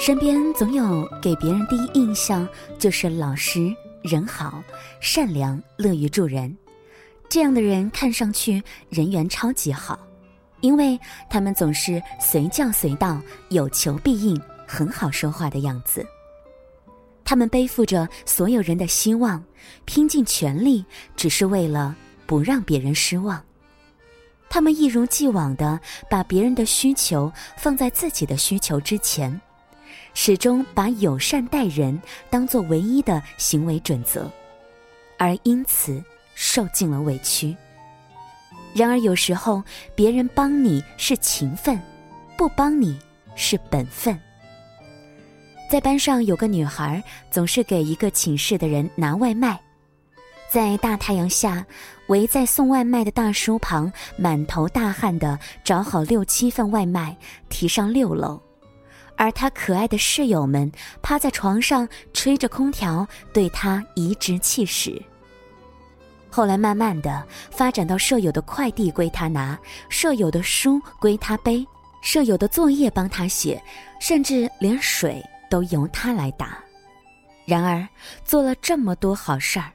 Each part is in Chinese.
身边总有给别人第一印象就是老实、人好、善良、乐于助人，这样的人看上去人缘超级好，因为他们总是随叫随到、有求必应、很好说话的样子。他们背负着所有人的希望，拼尽全力，只是为了不让别人失望。他们一如既往的把别人的需求放在自己的需求之前。始终把友善待人当做唯一的行为准则，而因此受尽了委屈。然而有时候，别人帮你是情分，不帮你是本分。在班上有个女孩，总是给一个寝室的人拿外卖，在大太阳下，围在送外卖的大叔旁，满头大汗的找好六七份外卖，提上六楼。而他可爱的室友们趴在床上吹着空调，对他颐指气使。后来慢慢的发展到舍友的快递归他拿，舍友的书归他背，舍友的作业帮他写，甚至连水都由他来打。然而做了这么多好事儿，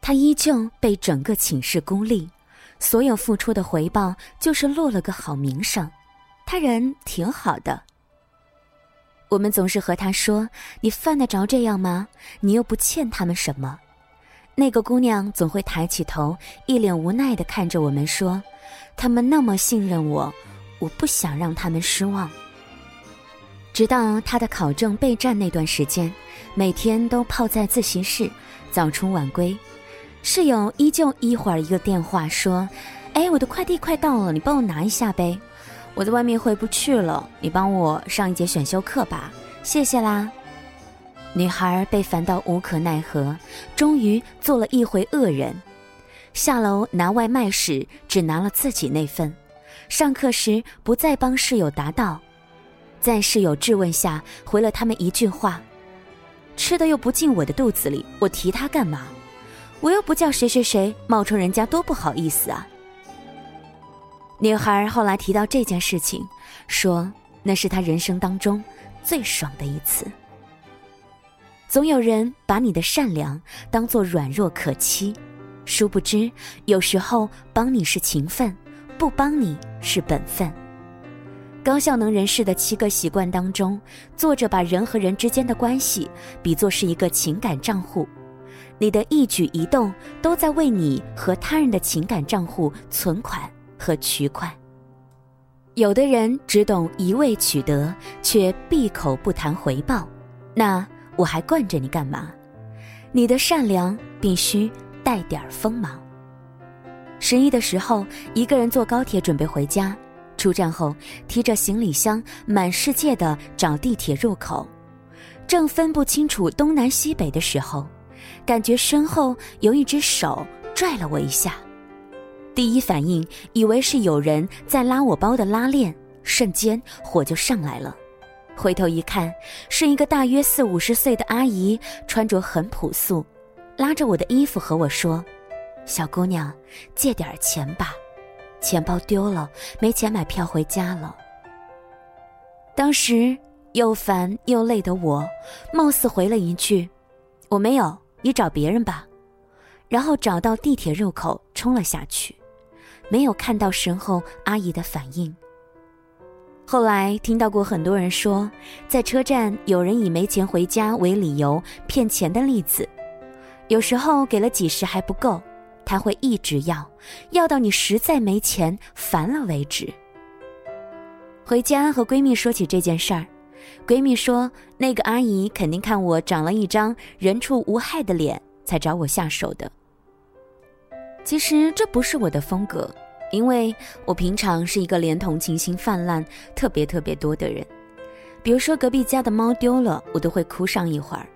他依旧被整个寝室孤立，所有付出的回报就是落了个好名声。他人挺好的。我们总是和他说：“你犯得着这样吗？你又不欠他们什么。”那个姑娘总会抬起头，一脸无奈的看着我们说：“他们那么信任我，我不想让他们失望。”直到他的考证备战那段时间，每天都泡在自习室，早出晚归。室友依旧一会儿一个电话说：“哎，我的快递快到了，你帮我拿一下呗。”我在外面回不去了，你帮我上一节选修课吧，谢谢啦。女孩被烦到无可奈何，终于做了一回恶人。下楼拿外卖时只拿了自己那份，上课时不再帮室友答到，在室友质问下回了他们一句话：“吃的又不进我的肚子里，我提他干嘛？我又不叫谁谁谁，冒充人家多不好意思啊。”女孩后来提到这件事情，说那是她人生当中最爽的一次。总有人把你的善良当作软弱可欺，殊不知有时候帮你是情分，不帮你是本分。高效能人士的七个习惯当中，作者把人和人之间的关系比作是一个情感账户，你的一举一动都在为你和他人的情感账户存款。和取款，有的人只懂一味取得，却闭口不谈回报，那我还惯着你干嘛？你的善良必须带点锋芒。十一的时候，一个人坐高铁准备回家，出站后提着行李箱满世界的找地铁入口，正分不清楚东南西北的时候，感觉身后有一只手拽了我一下。第一反应以为是有人在拉我包的拉链，瞬间火就上来了。回头一看，是一个大约四五十岁的阿姨，穿着很朴素，拉着我的衣服和我说：“小姑娘，借点钱吧，钱包丢了，没钱买票回家了。”当时又烦又累的我，貌似回了一句：“我没有，你找别人吧。”然后找到地铁入口冲了下去。没有看到身后阿姨的反应。后来听到过很多人说，在车站有人以没钱回家为理由骗钱的例子，有时候给了几十还不够，他会一直要，要到你实在没钱烦了为止。回家和闺蜜说起这件事儿，闺蜜说那个阿姨肯定看我长了一张人畜无害的脸，才找我下手的。其实这不是我的风格，因为我平常是一个连同情心泛滥特别特别多的人。比如说隔壁家的猫丢了，我都会哭上一会儿。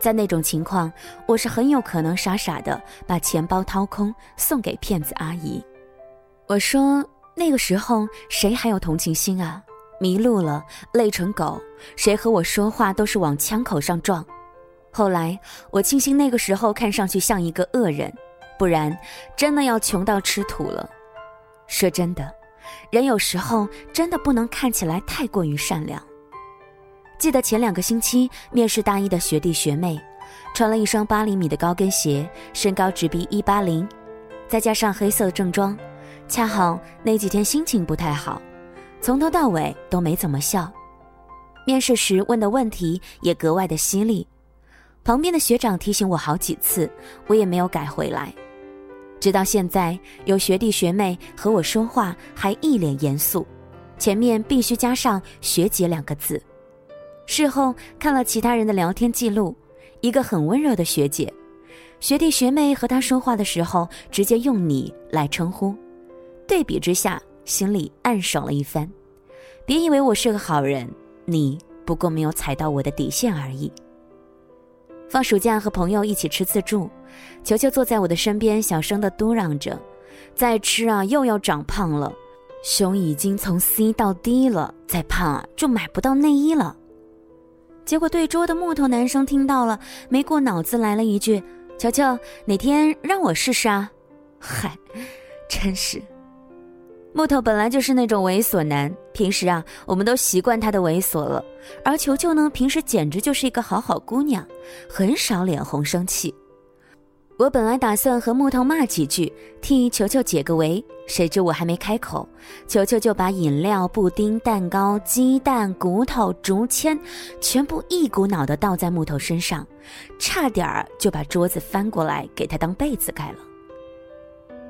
在那种情况，我是很有可能傻傻的把钱包掏空送给骗子阿姨。我说那个时候谁还有同情心啊？迷路了，累成狗，谁和我说话都是往枪口上撞。后来我庆幸那个时候看上去像一个恶人。不然，真的要穷到吃土了。说真的，人有时候真的不能看起来太过于善良。记得前两个星期面试大一的学弟学妹，穿了一双八厘米的高跟鞋，身高直逼一八零，再加上黑色正装，恰好那几天心情不太好，从头到尾都没怎么笑。面试时问的问题也格外的犀利，旁边的学长提醒我好几次，我也没有改回来。直到现在，有学弟学妹和我说话还一脸严肃，前面必须加上“学姐”两个字。事后看了其他人的聊天记录，一个很温柔的学姐，学弟学妹和她说话的时候直接用你来称呼，对比之下心里暗爽了一番。别以为我是个好人，你不过没有踩到我的底线而已。放暑假和朋友一起吃自助，球球坐在我的身边，小声的嘟囔着：“再吃啊，又要长胖了，胸已经从 C 到 D 了，再胖啊就买不到内衣了。”结果对桌的木头男生听到了，没过脑子来了一句：“球球，哪天让我试试啊？”嗨，真是。木头本来就是那种猥琐男，平时啊，我们都习惯他的猥琐了。而球球呢，平时简直就是一个好好姑娘，很少脸红生气。我本来打算和木头骂几句，替球球解个围，谁知我还没开口，球球就把饮料、布丁、蛋糕、鸡蛋、骨头、竹签，全部一股脑的倒在木头身上，差点儿就把桌子翻过来给他当被子盖了。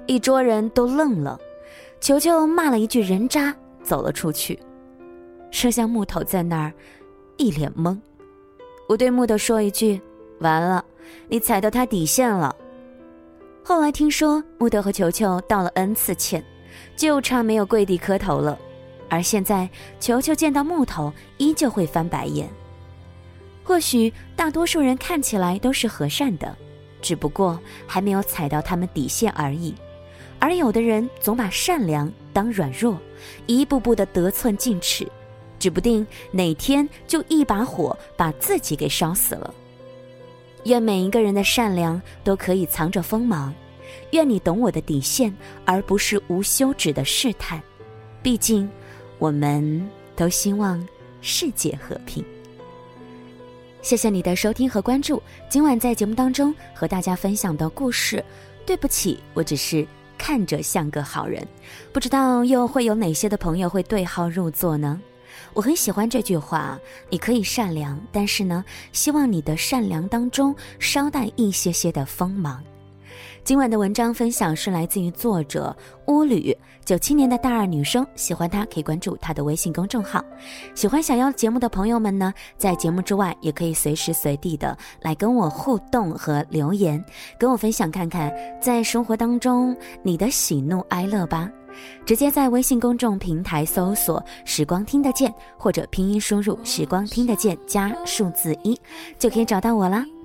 一桌人都愣了，球球骂了一句“人渣”，走了出去，剩下木头在那儿，一脸懵。我对木头说一句：“完了。”你踩到他底线了。后来听说木头和球球道了 n 次歉，就差没有跪地磕头了。而现在球球见到木头依旧会翻白眼。或许大多数人看起来都是和善的，只不过还没有踩到他们底线而已。而有的人总把善良当软弱，一步步的得寸进尺，指不定哪天就一把火把自己给烧死了。愿每一个人的善良都可以藏着锋芒，愿你懂我的底线，而不是无休止的试探。毕竟，我们都希望世界和平。谢谢你的收听和关注。今晚在节目当中和大家分享的故事，对不起，我只是看着像个好人，不知道又会有哪些的朋友会对号入座呢？我很喜欢这句话，你可以善良，但是呢，希望你的善良当中稍带一些些的锋芒。今晚的文章分享是来自于作者乌吕，九七年的大二女生，喜欢她可以关注她的微信公众号。喜欢想要节目的朋友们呢，在节目之外也可以随时随地的来跟我互动和留言，跟我分享看看在生活当中你的喜怒哀乐吧。直接在微信公众平台搜索“时光听得见”或者拼音输入“时光听得见”加数字一，就可以找到我啦。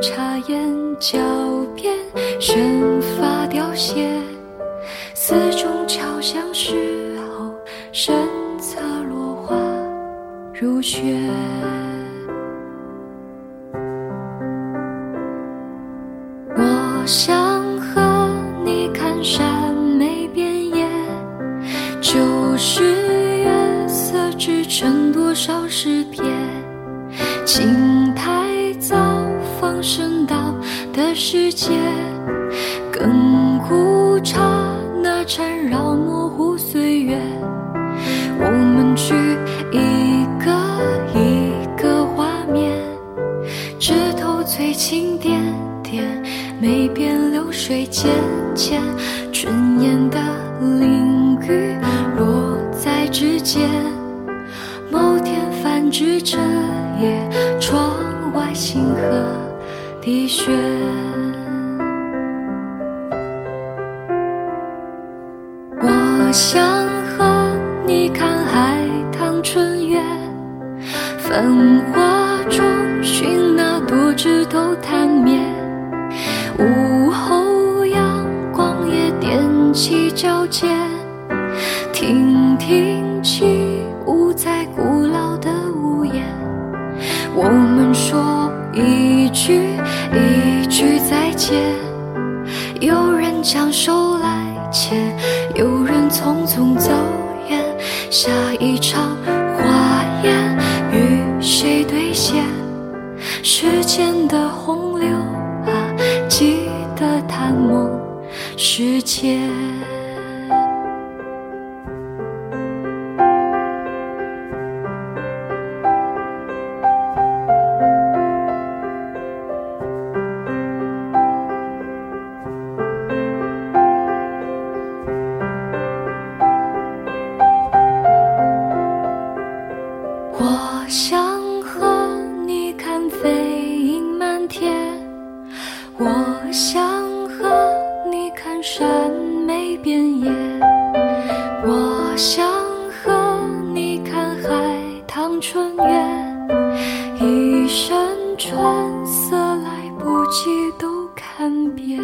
场。脚边生发凋谢，寺中敲响时候，身侧落花如雪。界，亘古刹那缠绕模糊岁月。我们去一个一个画面，枝头翠青点点，梅边流水浅浅，春烟的淋雨落在指尖。某天泛指着夜，窗外星河。滴雪，想和你看海棠春月，繁花。枝都贪灭。午后阳光也踮起脚尖，听听起舞在古老的屋檐。我们说一句一句再见，有人将手，匆匆走远。下一场花宴与谁兑现？时间的洪流啊，记得探梦世界。想和你看飞鹰满天，我想和你看山美遍野，我想和你看海棠春月，一身春色来不及都看遍。